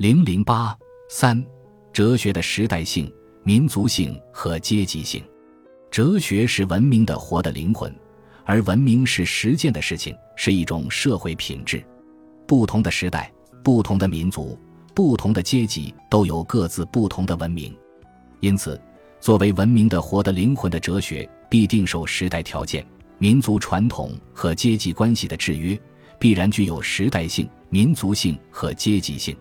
零零八三，哲学的时代性、民族性和阶级性。哲学是文明的活的灵魂，而文明是实践的事情，是一种社会品质。不同的时代、不同的民族、不同的阶级都有各自不同的文明，因此，作为文明的活的灵魂的哲学，必定受时代条件、民族传统和阶级关系的制约，必然具有时代性、民族性和阶级性。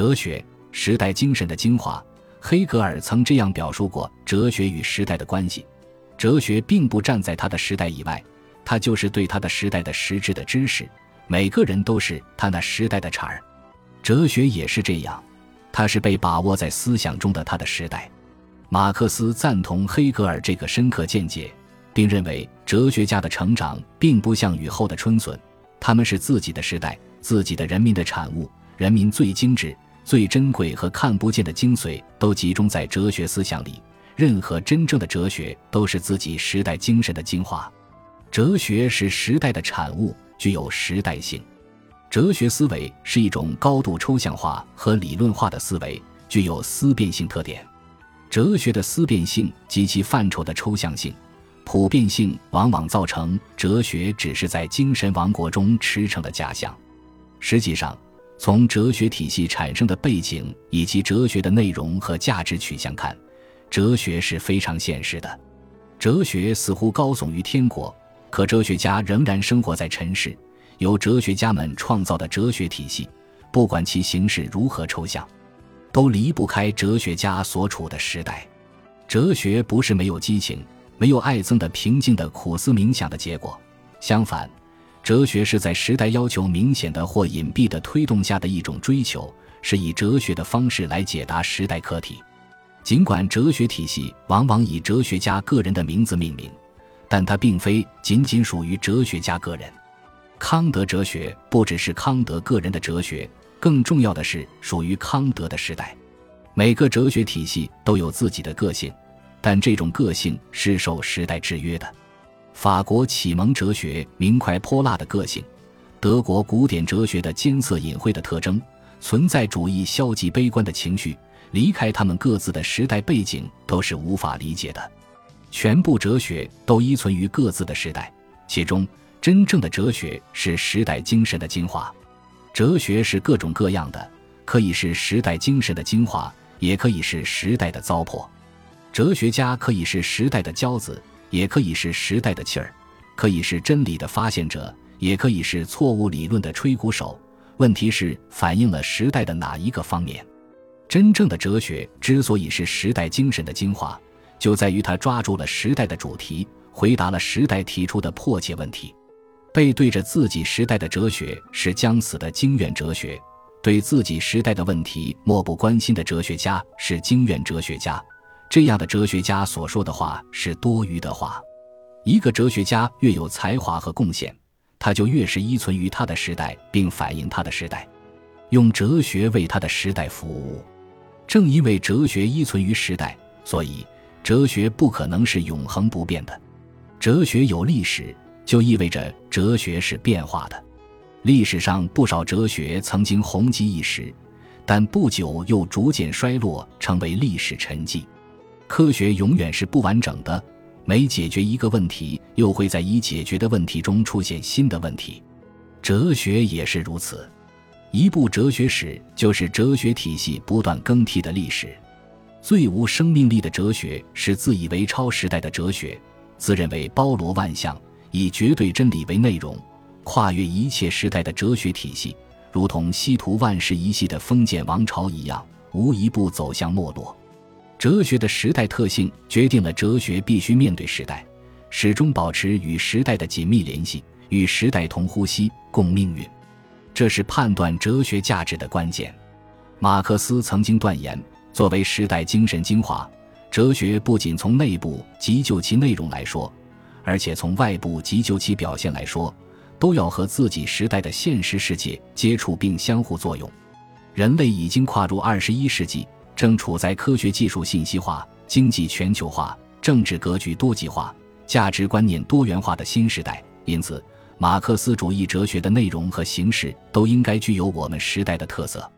哲学时代精神的精华，黑格尔曾这样表述过哲学与时代的关系：哲学并不站在他的时代以外，他就是对他的时代的实质的知识。每个人都是他那时代的产儿，哲学也是这样，它是被把握在思想中的他的时代。马克思赞同黑格尔这个深刻见解，并认为哲学家的成长并不像雨后的春笋，他们是自己的时代、自己的人民的产物。人民最精致、最珍贵和看不见的精髓都集中在哲学思想里。任何真正的哲学都是自己时代精神的精华。哲学是时代的产物，具有时代性。哲学思维是一种高度抽象化和理论化的思维，具有思辨性特点。哲学的思辨性及其范畴的抽象性、普遍性，往往造成哲学只是在精神王国中驰骋的假象。实际上，从哲学体系产生的背景以及哲学的内容和价值取向看，哲学是非常现实的。哲学似乎高耸于天国，可哲学家仍然生活在尘世。由哲学家们创造的哲学体系，不管其形式如何抽象，都离不开哲学家所处的时代。哲学不是没有激情、没有爱憎的平静的苦思冥想的结果，相反。哲学是在时代要求明显的或隐蔽的推动下的一种追求，是以哲学的方式来解答时代课题。尽管哲学体系往往以哲学家个人的名字命名，但它并非仅仅属于哲学家个人。康德哲学不只是康德个人的哲学，更重要的是属于康德的时代。每个哲学体系都有自己的个性，但这种个性是受时代制约的。法国启蒙哲学明快泼辣的个性，德国古典哲学的艰涩隐晦的特征，存在主义消极悲观的情绪，离开他们各自的时代背景都是无法理解的。全部哲学都依存于各自的时代，其中真正的哲学是时代精神的精华。哲学是各种各样的，可以是时代精神的精华，也可以是时代的糟粕。哲学家可以是时代的骄子。也可以是时代的气儿，可以是真理的发现者，也可以是错误理论的吹鼓手。问题是反映了时代的哪一个方面？真正的哲学之所以是时代精神的精华，就在于它抓住了时代的主题，回答了时代提出的迫切问题。背对着自己时代的哲学是将死的经验哲学，对自己时代的问题漠不关心的哲学家是经验哲学家。这样的哲学家所说的话是多余的话。一个哲学家越有才华和贡献，他就越是依存于他的时代，并反映他的时代，用哲学为他的时代服务。正因为哲学依存于时代，所以哲学不可能是永恒不变的。哲学有历史，就意味着哲学是变化的。历史上不少哲学曾经红极一时，但不久又逐渐衰落，成为历史沉寂。科学永远是不完整的，每解决一个问题，又会在已解决的问题中出现新的问题。哲学也是如此，一部哲学史就是哲学体系不断更替的历史。最无生命力的哲学是自以为超时代的哲学，自认为包罗万象，以绝对真理为内容，跨越一切时代的哲学体系，如同西图万世一系的封建王朝一样，无一步走向没落。哲学的时代特性决定了哲学必须面对时代，始终保持与时代的紧密联系，与时代同呼吸共命运。这是判断哲学价值的关键。马克思曾经断言，作为时代精神精华，哲学不仅从内部及就其内容来说，而且从外部及就其表现来说，都要和自己时代的现实世界接触并相互作用。人类已经跨入二十一世纪。正处在科学技术信息化、经济全球化、政治格局多极化、价值观念多元化的新时代，因此，马克思主义哲学的内容和形式都应该具有我们时代的特色。